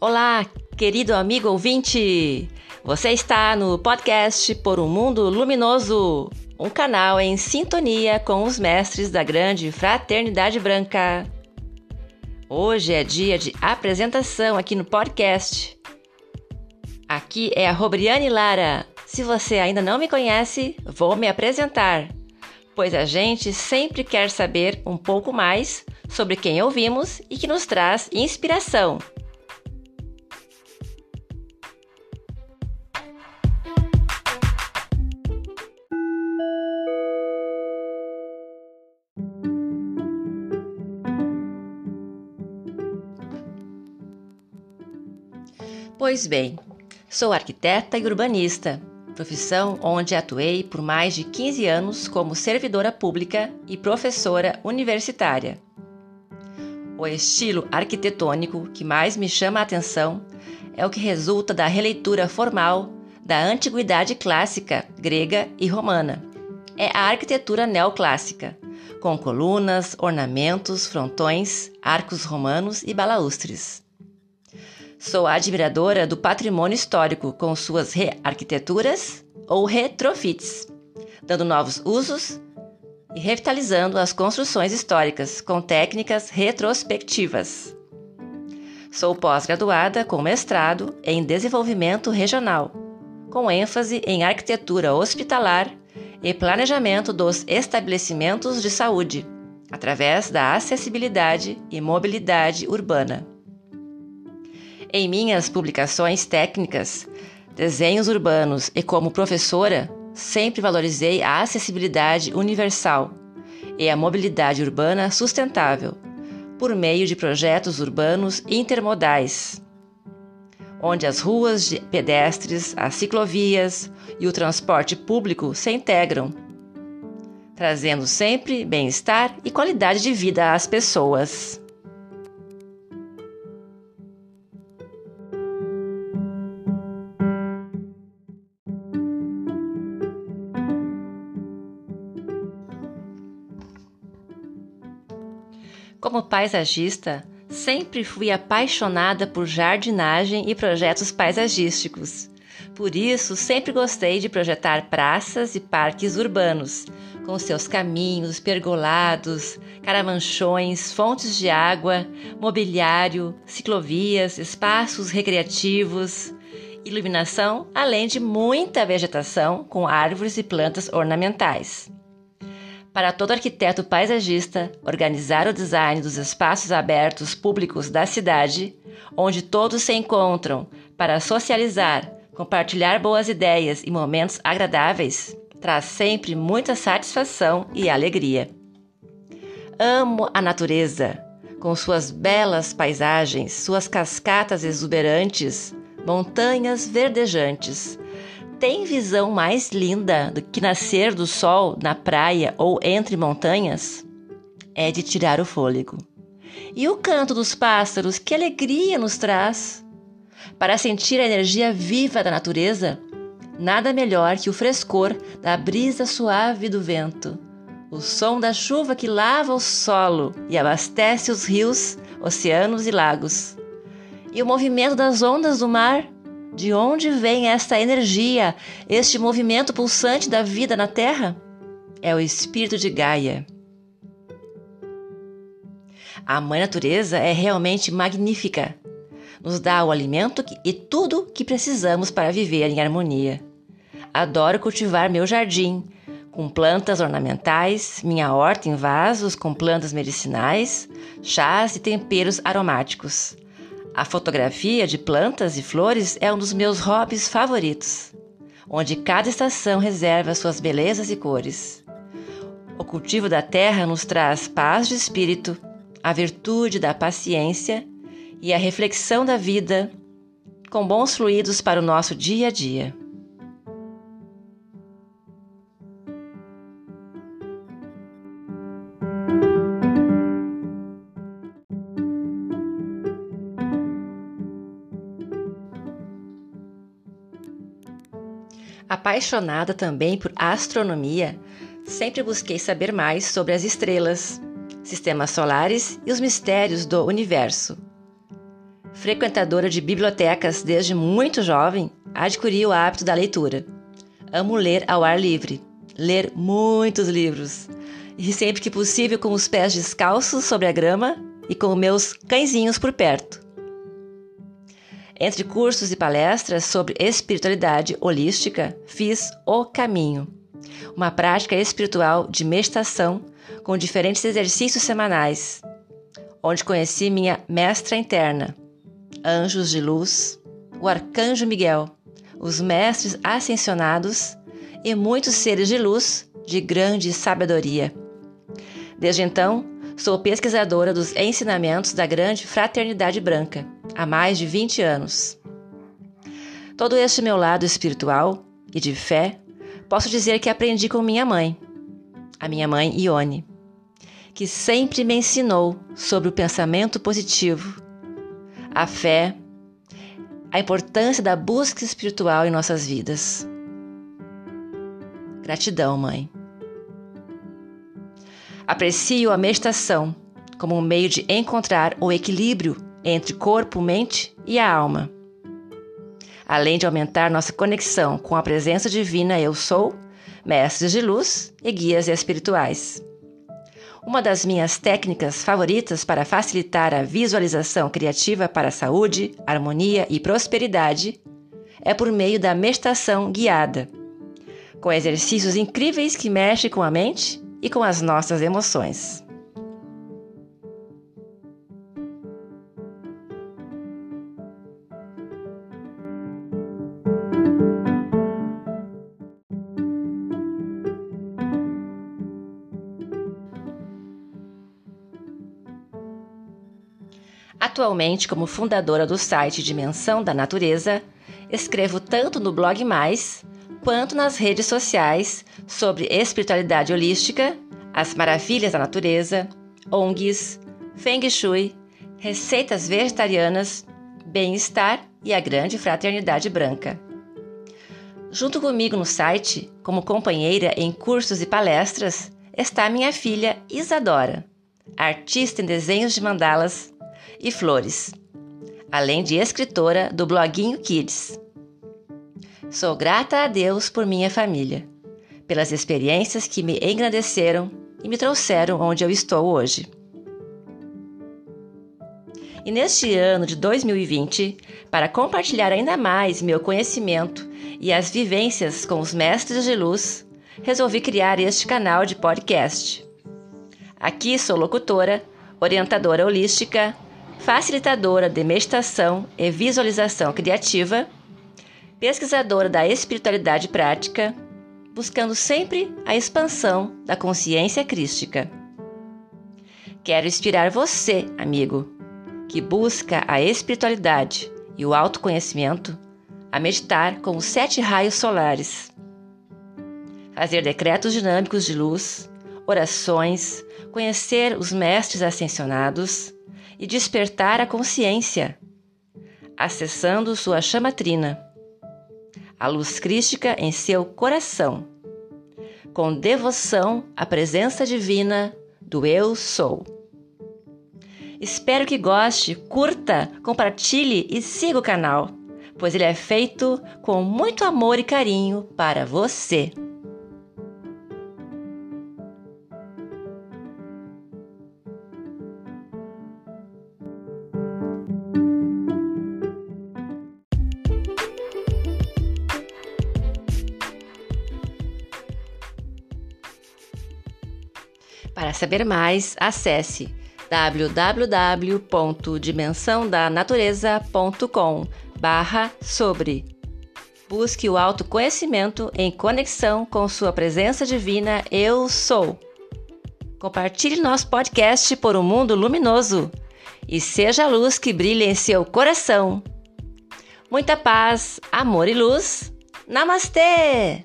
Olá, querido amigo ouvinte! Você está no podcast Por um Mundo Luminoso, um canal em sintonia com os mestres da grande fraternidade branca. Hoje é dia de apresentação aqui no podcast. Aqui é a Robriane Lara. Se você ainda não me conhece, vou me apresentar, pois a gente sempre quer saber um pouco mais sobre quem ouvimos e que nos traz inspiração. Pois bem, sou arquiteta e urbanista, profissão onde atuei por mais de 15 anos como servidora pública e professora universitária. O estilo arquitetônico que mais me chama a atenção é o que resulta da releitura formal da antiguidade clássica grega e romana. É a arquitetura neoclássica, com colunas, ornamentos, frontões, arcos romanos e balaustres. Sou admiradora do patrimônio histórico com suas rearquiteturas ou retrofits, dando novos usos e revitalizando as construções históricas com técnicas retrospectivas. Sou pós-graduada com mestrado em desenvolvimento regional, com ênfase em arquitetura hospitalar e planejamento dos estabelecimentos de saúde, através da acessibilidade e mobilidade urbana. Em minhas publicações técnicas, desenhos urbanos e como professora, sempre valorizei a acessibilidade universal e a mobilidade urbana sustentável, por meio de projetos urbanos intermodais, onde as ruas de pedestres, as ciclovias e o transporte público se integram, trazendo sempre bem-estar e qualidade de vida às pessoas. Como paisagista, sempre fui apaixonada por jardinagem e projetos paisagísticos. Por isso, sempre gostei de projetar praças e parques urbanos, com seus caminhos, pergolados, caramanchões, fontes de água, mobiliário, ciclovias, espaços recreativos, iluminação, além de muita vegetação com árvores e plantas ornamentais. Para todo arquiteto paisagista, organizar o design dos espaços abertos públicos da cidade, onde todos se encontram para socializar, compartilhar boas ideias e momentos agradáveis, traz sempre muita satisfação e alegria. Amo a natureza, com suas belas paisagens, suas cascatas exuberantes, montanhas verdejantes, tem visão mais linda do que nascer do sol na praia ou entre montanhas? É de tirar o fôlego. E o canto dos pássaros, que alegria nos traz! Para sentir a energia viva da natureza, nada melhor que o frescor da brisa suave do vento, o som da chuva que lava o solo e abastece os rios, oceanos e lagos, e o movimento das ondas do mar de onde vem esta energia, este movimento pulsante da vida na Terra? É o espírito de Gaia. A Mãe Natureza é realmente magnífica. Nos dá o alimento e tudo que precisamos para viver em harmonia. Adoro cultivar meu jardim, com plantas ornamentais, minha horta em vasos com plantas medicinais, chás e temperos aromáticos. A fotografia de plantas e flores é um dos meus hobbies favoritos, onde cada estação reserva suas belezas e cores. O cultivo da terra nos traz paz de espírito, a virtude da paciência e a reflexão da vida, com bons fluidos para o nosso dia a dia. Apaixonada também por astronomia, sempre busquei saber mais sobre as estrelas, sistemas solares e os mistérios do universo. Frequentadora de bibliotecas desde muito jovem, adquiri o hábito da leitura. Amo ler ao ar livre, ler muitos livros, e sempre que possível com os pés descalços sobre a grama e com meus cãezinhos por perto. Entre cursos e palestras sobre espiritualidade holística, fiz O Caminho, uma prática espiritual de meditação com diferentes exercícios semanais, onde conheci minha mestra interna, anjos de luz, o arcanjo Miguel, os mestres ascensionados e muitos seres de luz de grande sabedoria. Desde então, sou pesquisadora dos ensinamentos da grande fraternidade branca há mais de 20 anos. Todo este meu lado espiritual e de fé, posso dizer que aprendi com minha mãe, a minha mãe Ione, que sempre me ensinou sobre o pensamento positivo, a fé, a importância da busca espiritual em nossas vidas. Gratidão, mãe. Aprecio a meditação como um meio de encontrar o equilíbrio entre corpo, mente e a alma. Além de aumentar nossa conexão com a presença divina Eu Sou, mestres de luz e guias espirituais. Uma das minhas técnicas favoritas para facilitar a visualização criativa para a saúde, harmonia e prosperidade é por meio da meditação guiada, com exercícios incríveis que mexem com a mente e com as nossas emoções. Atualmente, como fundadora do site Dimensão da Natureza, escrevo tanto no Blog Mais quanto nas redes sociais sobre espiritualidade holística, as maravilhas da natureza, ONGs, Feng Shui, receitas vegetarianas, bem-estar e a grande fraternidade branca. Junto comigo no site, como companheira em cursos e palestras, está minha filha Isadora, artista em desenhos de mandalas e flores, além de escritora do bloguinho Kids. Sou grata a Deus por minha família, pelas experiências que me engrandeceram e me trouxeram onde eu estou hoje. E neste ano de 2020, para compartilhar ainda mais meu conhecimento e as vivências com os mestres de luz, resolvi criar este canal de podcast. Aqui sou locutora, orientadora holística, facilitadora de meditação e visualização criativa, pesquisadora da espiritualidade prática, buscando sempre a expansão da consciência crística. Quero inspirar você, amigo, que busca a espiritualidade e o autoconhecimento, a meditar com os sete raios solares, fazer decretos dinâmicos de luz, orações, conhecer os mestres ascensionados e despertar a consciência, acessando sua chama trina, a luz crística em seu coração, com devoção à presença divina do Eu Sou. Espero que goste, curta, compartilhe e siga o canal, pois ele é feito com muito amor e carinho para você. Para saber mais, acesse www.dimensãodanatureza.com barra sobre. Busque o autoconhecimento em conexão com sua presença divina Eu Sou. Compartilhe nosso podcast por um mundo luminoso e seja a luz que brilha em seu coração. Muita paz, amor e luz. Namastê!